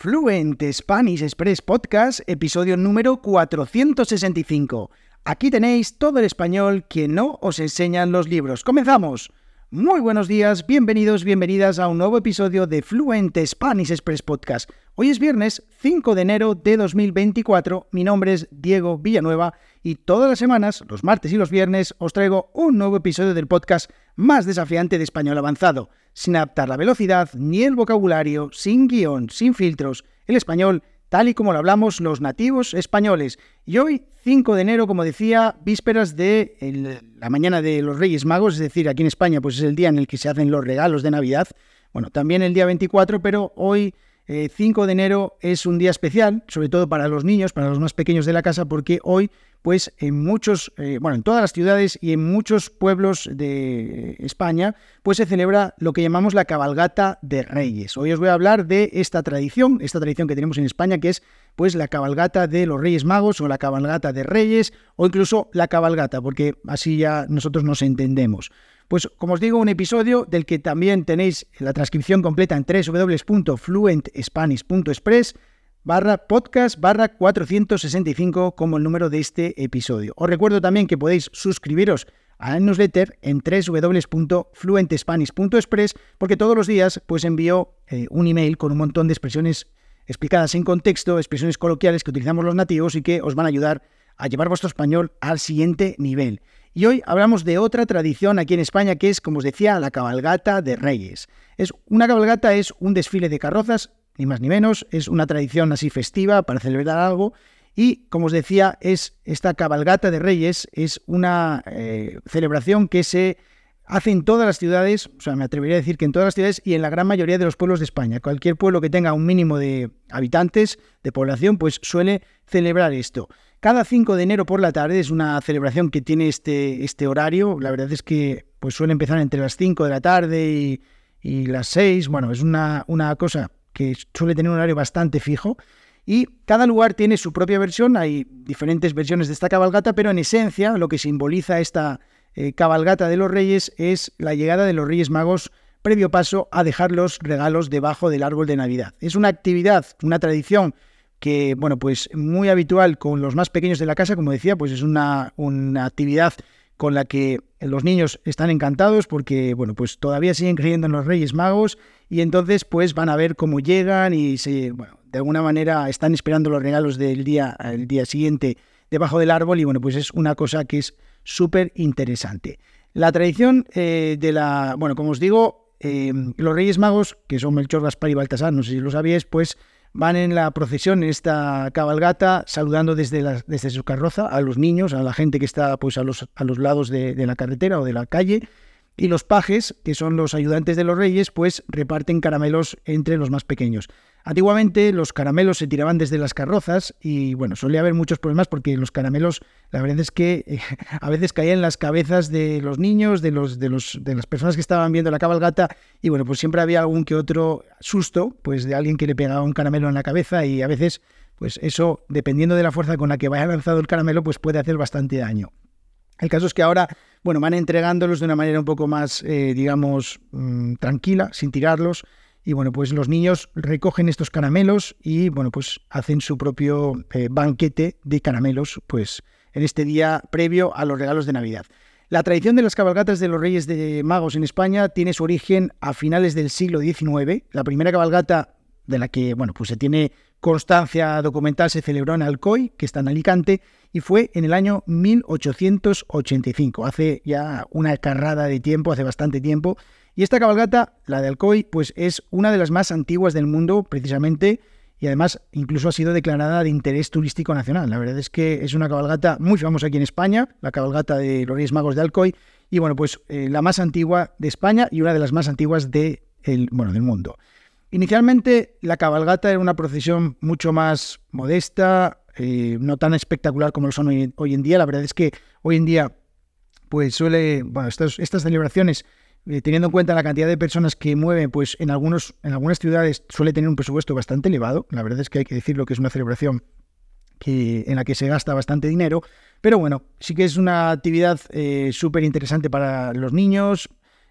Fluent Spanish Express Podcast, episodio número 465. Aquí tenéis todo el español que no os enseñan los libros. ¡Comenzamos! Muy buenos días, bienvenidos, bienvenidas a un nuevo episodio de Fluent Spanish Express Podcast. Hoy es viernes 5 de enero de 2024, mi nombre es Diego Villanueva y todas las semanas, los martes y los viernes, os traigo un nuevo episodio del podcast más desafiante de español avanzado, sin adaptar la velocidad ni el vocabulario, sin guion, sin filtros, el español tal y como lo hablamos los nativos españoles. Y hoy, 5 de enero, como decía, vísperas de la mañana de los Reyes Magos, es decir, aquí en España pues es el día en el que se hacen los regalos de Navidad. Bueno, también el día 24, pero hoy 5 eh, de enero es un día especial, sobre todo para los niños, para los más pequeños de la casa, porque hoy, pues en muchos, eh, bueno, en todas las ciudades y en muchos pueblos de España, pues se celebra lo que llamamos la cabalgata de Reyes. Hoy os voy a hablar de esta tradición, esta tradición que tenemos en España, que es pues la cabalgata de los Reyes Magos o la cabalgata de Reyes o incluso la cabalgata, porque así ya nosotros nos entendemos. Pues como os digo, un episodio del que también tenéis la transcripción completa en www.fluentspanish.express barra podcast barra 465 como el número de este episodio. Os recuerdo también que podéis suscribiros al newsletter en www.fluentespanish.express porque todos los días pues envío eh, un email con un montón de expresiones explicadas en contexto, expresiones coloquiales que utilizamos los nativos y que os van a ayudar a llevar vuestro español al siguiente nivel. Y hoy hablamos de otra tradición aquí en España que es, como os decía, la cabalgata de Reyes. Es una cabalgata es un desfile de carrozas, ni más ni menos, es una tradición así festiva para celebrar algo y, como os decía, es esta cabalgata de Reyes es una eh, celebración que se hace en todas las ciudades, o sea, me atrevería a decir que en todas las ciudades y en la gran mayoría de los pueblos de España. Cualquier pueblo que tenga un mínimo de habitantes, de población, pues suele celebrar esto. Cada 5 de enero por la tarde es una celebración que tiene este, este horario. La verdad es que pues suele empezar entre las 5 de la tarde y, las 6. Bueno, es una, una cosa que suele tener un horario bastante fijo. Y cada lugar tiene su propia versión, hay diferentes versiones de esta cabalgata, pero en esencia lo que simboliza esta eh, cabalgata de los reyes es la llegada de los reyes magos previo paso a dejar los regalos debajo del árbol de Navidad. Es una actividad, una tradición que, bueno, pues muy habitual con los más pequeños de la casa, como decía, pues es una, una actividad con la que los niños están encantados porque, bueno, pues todavía siguen creyendo en los Reyes Magos y entonces pues van a ver cómo llegan y se, bueno, de alguna manera están esperando los regalos del día, el día siguiente debajo del árbol y bueno, pues es una cosa que es súper interesante. La tradición eh, de la, bueno, como os digo, eh, los Reyes Magos, que son Melchor, Gaspar y Baltasar, no sé si lo sabíais, pues van en la procesión, en esta cabalgata, saludando desde, desde su carroza a los niños, a la gente que está pues, a, los, a los lados de, de la carretera o de la calle. Y los pajes, que son los ayudantes de los reyes, pues reparten caramelos entre los más pequeños. Antiguamente los caramelos se tiraban desde las carrozas y bueno, solía haber muchos problemas porque los caramelos, la verdad es que eh, a veces caían en las cabezas de los niños, de, los, de, los, de las personas que estaban viendo la cabalgata y bueno, pues siempre había algún que otro susto, pues de alguien que le pegaba un caramelo en la cabeza y a veces, pues eso, dependiendo de la fuerza con la que vaya lanzado el caramelo, pues puede hacer bastante daño. El caso es que ahora, bueno, van entregándolos de una manera un poco más, eh, digamos, mm, tranquila, sin tirarlos y bueno, pues los niños recogen estos caramelos y bueno, pues hacen su propio eh, banquete de caramelos, pues en este día previo a los regalos de Navidad. La tradición de las cabalgatas de los Reyes de Magos en España tiene su origen a finales del siglo XIX. La primera cabalgata de la que bueno, pues se tiene constancia documental se celebró en Alcoy, que está en Alicante, y fue en el año 1885, hace ya una carrada de tiempo, hace bastante tiempo, y esta cabalgata, la de Alcoy, pues es una de las más antiguas del mundo, precisamente, y además incluso ha sido declarada de interés turístico nacional. La verdad es que es una cabalgata muy famosa aquí en España, la cabalgata de los Reyes Magos de Alcoy, y bueno, pues eh, la más antigua de España y una de las más antiguas de bueno, del mundo. Inicialmente la cabalgata era una procesión mucho más modesta, eh, no tan espectacular como lo son hoy, en día. La verdad es que hoy en día, pues suele, bueno, estas celebraciones eh, teniendo en cuenta la cantidad de personas que mueven, pues en, algunos, en algunas ciudades suele tener un presupuesto bastante elevado. La verdad es que hay que decirlo que es una celebración que, en la que se gasta bastante dinero. Pero bueno, sí que es una actividad eh, súper interesante para los niños.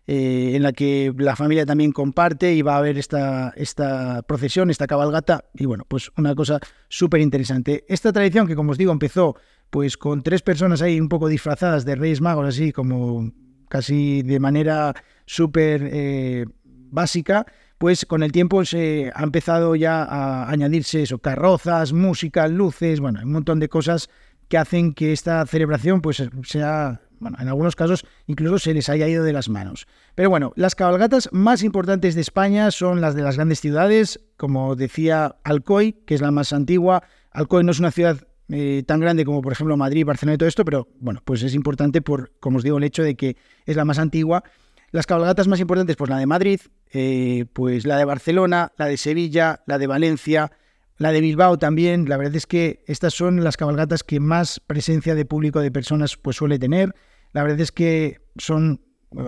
Eh, en la que la familia también comparte y va a haber esta, esta procesión, esta cabalgata, y bueno, pues una cosa súper interesante. Esta tradición que, como os digo, empezó pues con tres personas ahí un poco disfrazadas de Reyes Magos, así como casi de manera súper eh, básica, pues con el tiempo se ha empezado ya a añadirse eso, carrozas, música, luces, bueno, un montón de cosas que hacen que esta celebración pues sea, bueno, en algunos casos incluso se les haya ido de las manos. Pero bueno, las cabalgatas más importantes de España son las de las grandes ciudades, como decía Alcoy, que es la más antigua. Alcoy no es una ciudad eh, tan grande como por ejemplo Madrid, Barcelona y todo esto, pero bueno, pues es importante por, como os digo, el hecho de que es la más antigua. Las cabalgatas más importantes, pues la de Madrid, eh, pues la de Barcelona, la de Sevilla, la de Valencia, la de Bilbao también. La verdad es que estas son las cabalgatas que más presencia de público de personas pues suele tener. La verdad es que son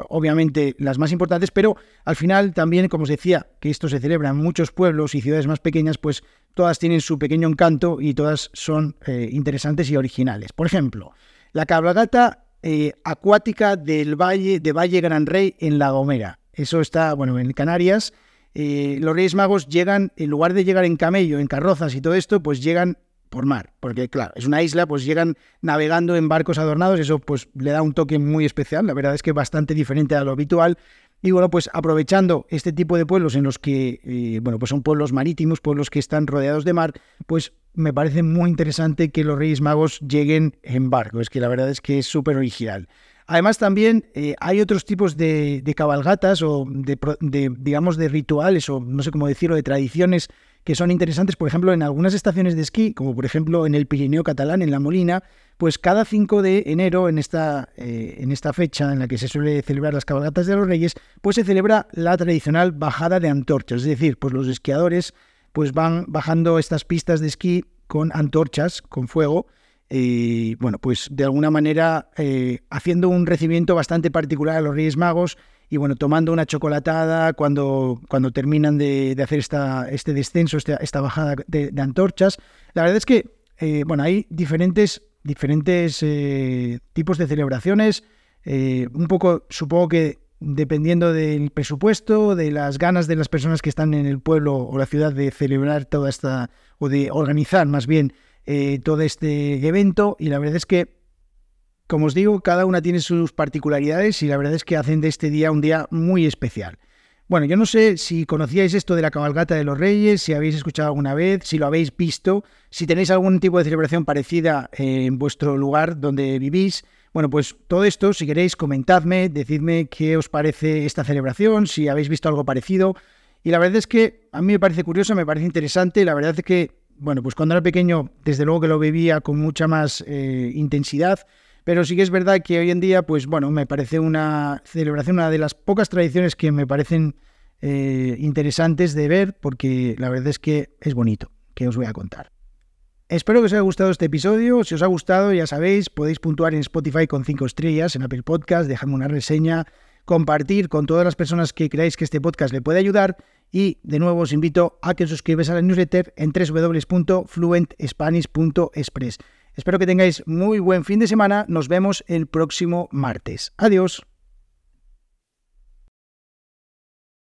obviamente las más importantes, pero al final también, como os decía, que esto se celebra en muchos pueblos y ciudades más pequeñas, pues todas tienen su pequeño encanto y todas son eh, interesantes y originales. Por ejemplo, la cabalgata eh, acuática del Valle de Valle Gran Rey en La Gomera. Eso está, bueno, en Canarias. Eh, los Reyes Magos llegan, en lugar de llegar en camello, en carrozas y todo esto, pues llegan por mar, porque claro, es una isla, pues llegan navegando en barcos adornados, eso pues le da un toque muy especial, la verdad es que bastante diferente a lo habitual. Y bueno, pues aprovechando este tipo de pueblos en los que, eh, bueno, pues son pueblos marítimos, pueblos que están rodeados de mar, pues me parece muy interesante que los Reyes Magos lleguen en barco, es que la verdad es que es súper original. Además también eh, hay otros tipos de, cabalgatas o de, de, digamos, de rituales o no sé cómo decirlo, de tradiciones que son interesantes, por ejemplo, en algunas estaciones de esquí, como por ejemplo en el Pirineo catalán, en La Molina, pues cada 5 de enero, en esta, eh, en esta fecha en la que se suele celebrar las cabalgatas de los Reyes, pues se celebra la tradicional bajada de antorchas, es decir, pues los esquiadores pues van bajando estas pistas de esquí con antorchas, con fuego, y bueno, pues de alguna manera eh, haciendo un recibimiento bastante particular a los Reyes Magos y bueno, tomando una chocolatada cuando, cuando terminan de, hacer esta, este descenso, esta, esta bajada de, antorchas. La verdad es que, eh, bueno, hay diferentes, diferentes eh, tipos de celebraciones, un poco, supongo que dependiendo del presupuesto, de las ganas de las personas que están en el pueblo o la ciudad de celebrar toda esta, o de organizar más bien todo este evento, y la verdad es que como os digo, cada una tiene sus particularidades y la verdad es que hacen de este día un día muy especial. Bueno, yo no sé si conocíais esto de la cabalgata de los reyes, si habéis escuchado alguna vez, si lo habéis visto, si tenéis algún tipo de celebración parecida en vuestro lugar donde vivís. Bueno, pues todo esto, si queréis, comentadme, decidme qué os parece esta celebración, si habéis visto algo parecido. Y la verdad es que a mí me parece curioso, me parece interesante. La verdad es que, bueno, pues cuando era pequeño, desde luego que lo vivía con mucha más eh, intensidad. Pero sí que es verdad que hoy en día, pues bueno, me parece una celebración, una de las pocas tradiciones que me parecen eh, interesantes de ver, porque la verdad es que es bonito, que os voy a contar. Espero que os haya gustado este episodio. Si os ha gustado, ya sabéis, podéis puntuar en Spotify con 5 estrellas, en Apple Podcast, dejarme una reseña, compartir con todas las personas que creáis que este podcast le puede ayudar. Y de nuevo os invito a que os suscribáis a la newsletter en www.fluentspanish.express. Espero que tengáis muy buen fin de semana. Nos vemos el próximo martes. Adiós.